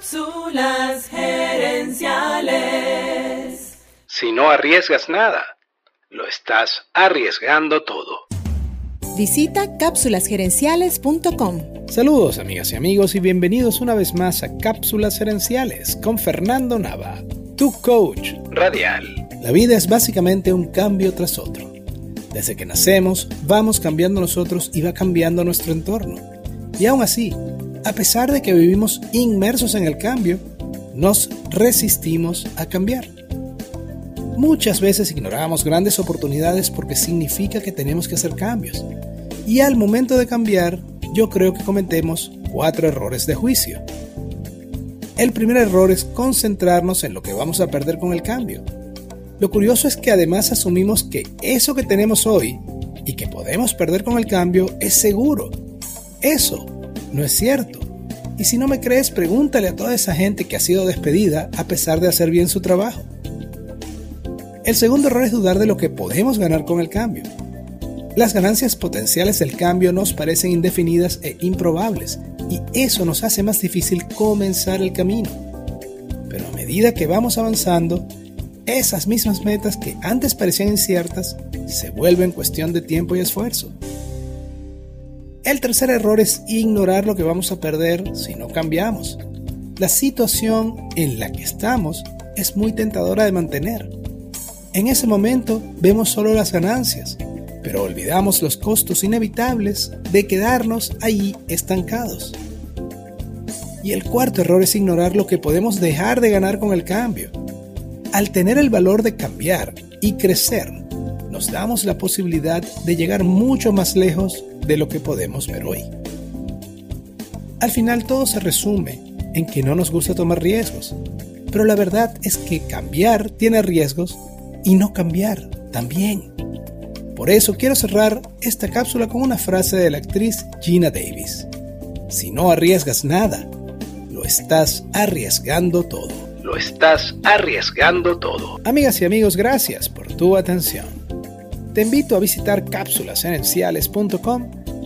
Cápsulas gerenciales. Si no arriesgas nada, lo estás arriesgando todo. Visita cápsulasgerenciales.com. Saludos amigas y amigos y bienvenidos una vez más a Cápsulas Gerenciales con Fernando Nava, tu coach Radial. La vida es básicamente un cambio tras otro. Desde que nacemos, vamos cambiando nosotros y va cambiando nuestro entorno. Y aún así, a pesar de que vivimos inmersos en el cambio, nos resistimos a cambiar. Muchas veces ignoramos grandes oportunidades porque significa que tenemos que hacer cambios. Y al momento de cambiar, yo creo que cometemos cuatro errores de juicio. El primer error es concentrarnos en lo que vamos a perder con el cambio. Lo curioso es que además asumimos que eso que tenemos hoy y que podemos perder con el cambio es seguro. Eso no es cierto. Y si no me crees, pregúntale a toda esa gente que ha sido despedida a pesar de hacer bien su trabajo. El segundo error es dudar de lo que podemos ganar con el cambio. Las ganancias potenciales del cambio nos parecen indefinidas e improbables, y eso nos hace más difícil comenzar el camino. Pero a medida que vamos avanzando, esas mismas metas que antes parecían inciertas se vuelven cuestión de tiempo y esfuerzo. El tercer error es ignorar lo que vamos a perder si no cambiamos. La situación en la que estamos es muy tentadora de mantener. En ese momento vemos solo las ganancias, pero olvidamos los costos inevitables de quedarnos allí estancados. Y el cuarto error es ignorar lo que podemos dejar de ganar con el cambio. Al tener el valor de cambiar y crecer, nos damos la posibilidad de llegar mucho más lejos de lo que podemos ver hoy. Al final todo se resume en que no nos gusta tomar riesgos, pero la verdad es que cambiar tiene riesgos y no cambiar también. Por eso quiero cerrar esta cápsula con una frase de la actriz Gina Davis. Si no arriesgas nada, lo estás arriesgando todo. Lo estás arriesgando todo. Amigas y amigos, gracias por tu atención. Te invito a visitar cápsulasenenciales.com